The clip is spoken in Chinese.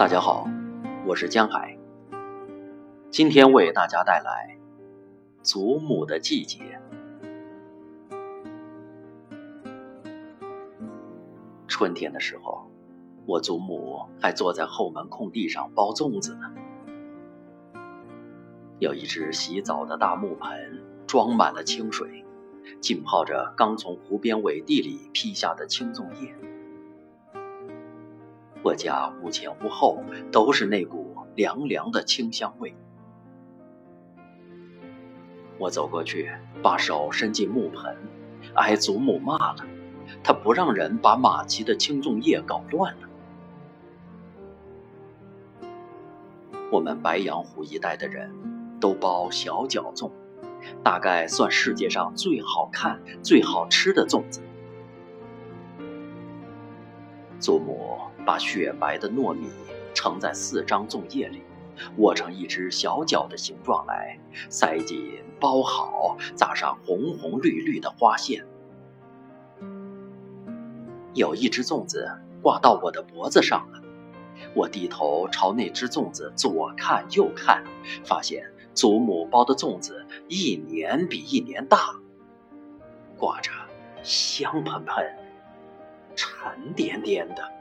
大家好，我是江海。今天为大家带来《祖母的季节》。春天的时候，我祖母还坐在后门空地上包粽子呢。有一只洗澡的大木盆，装满了清水，浸泡着刚从湖边苇地里劈下的青粽叶。我家屋前屋后都是那股凉凉的清香味。我走过去，把手伸进木盆，挨祖母骂了：“她不让人把马蹄的青粽叶搞乱了。”我们白洋湖一带的人都包小脚粽，大概算世界上最好看、最好吃的粽子。祖母把雪白的糯米盛在四张粽叶里，握成一只小脚的形状来，塞紧包好，扎上红红绿绿的花线。有一只粽子挂到我的脖子上了，我低头朝那只粽子左看右看，发现祖母包的粽子一年比一年大，挂着香喷喷。沉甸甸的。